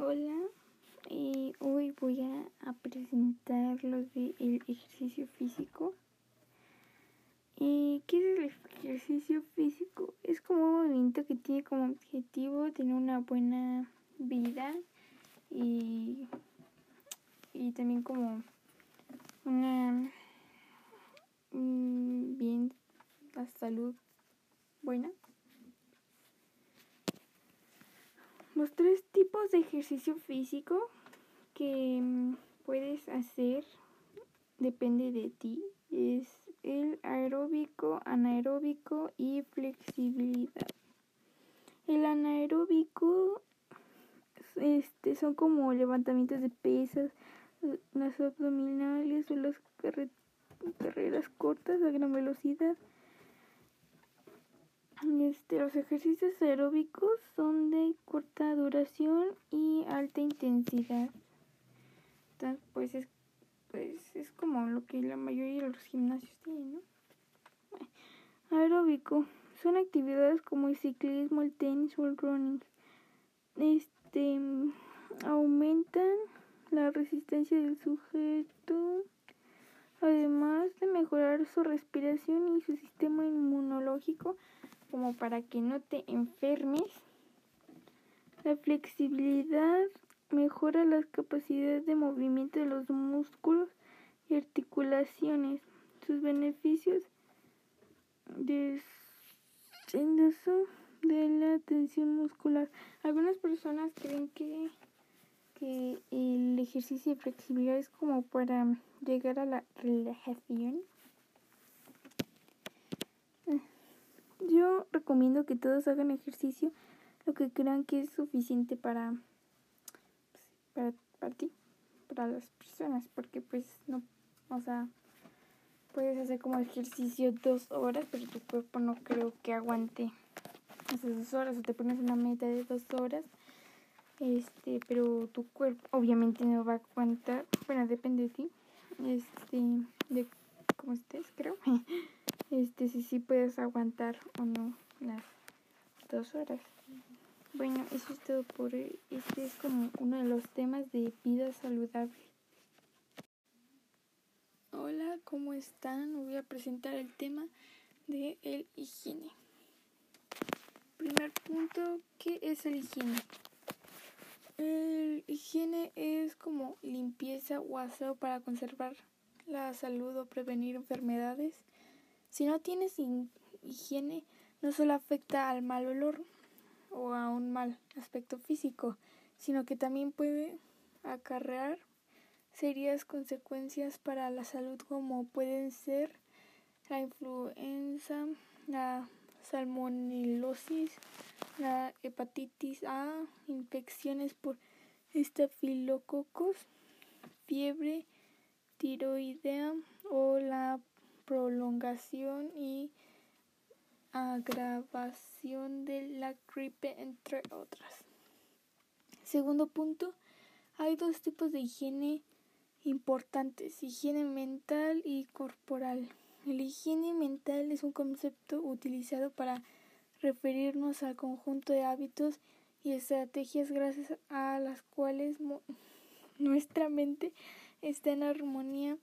Hola, y hoy voy a, presentar los de el ejercicio físico. ¿Y qué es el ejercicio físico? Es como un movimiento que tiene como objetivo tener una buena vida y, y también como una bien la salud buena. Los tres tipos de ejercicio físico que mm, puedes hacer depende de ti. Es el aeróbico, anaeróbico y flexibilidad. El anaeróbico este, son como levantamientos de pesas, las abdominales o las carreras cortas a gran velocidad. Este, los ejercicios aeróbicos son de corta duración y alta intensidad. Entonces, pues es, pues es como lo que la mayoría de los gimnasios tienen, ¿no? aeróbico son actividades como el ciclismo, el tenis o el running. Este aumentan la resistencia del sujeto, su respiración y su sistema inmunológico como para que no te enfermes. La flexibilidad mejora las capacidades de movimiento de los músculos y articulaciones. Sus beneficios descenso de la tensión muscular. Algunas personas creen que, que el ejercicio de flexibilidad es como para llegar a la relajación. Yo recomiendo que todos hagan ejercicio lo que crean que es suficiente para, para, para ti, para las personas, porque pues no, o sea, puedes hacer como ejercicio dos horas, pero tu cuerpo no creo que aguante esas dos horas, o te pones una meta de dos horas, este, pero tu cuerpo obviamente no va a aguantar, bueno, depende de ti, este, de cómo estés, creo. si sí puedes aguantar o no las dos horas. Bueno, eso es todo por hoy. Este es como uno de los temas de vida saludable. Hola, ¿cómo están? Voy a presentar el tema de el higiene. Primer punto, ¿qué es el higiene? El higiene es como limpieza o aseo para conservar la salud o prevenir enfermedades si no tienes higiene, no solo afecta al mal olor o a un mal aspecto físico, sino que también puede acarrear serias consecuencias para la salud como pueden ser la influenza, la salmonelosis, la hepatitis A, infecciones por estafilococos, fiebre tiroidea o la prolongación y agravación de la gripe, entre otras. Segundo punto, hay dos tipos de higiene importantes, higiene mental y corporal. El higiene mental es un concepto utilizado para referirnos al conjunto de hábitos y estrategias gracias a las cuales nuestra mente está en armonía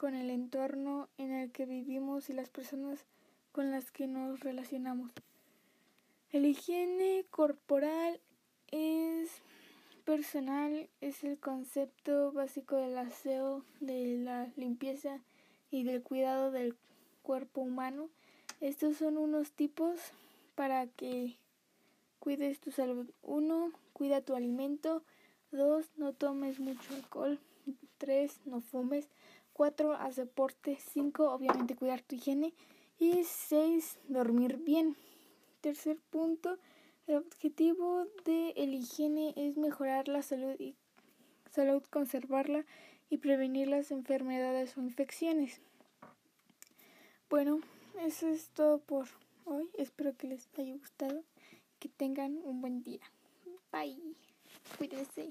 con el entorno en el que vivimos y las personas con las que nos relacionamos. El higiene corporal es personal, es el concepto básico del aseo, de la limpieza y del cuidado del cuerpo humano. Estos son unos tipos para que cuides tu salud. Uno, cuida tu alimento. Dos, no tomes mucho alcohol. Tres, no fumes. 4. Haz deporte. 5. Obviamente cuidar tu higiene. Y 6. Dormir bien. Tercer punto. El objetivo de el higiene es mejorar la salud salud, conservarla y prevenir las enfermedades o infecciones. Bueno, eso es todo por hoy. Espero que les haya gustado. Que tengan un buen día. Bye. Cuídense.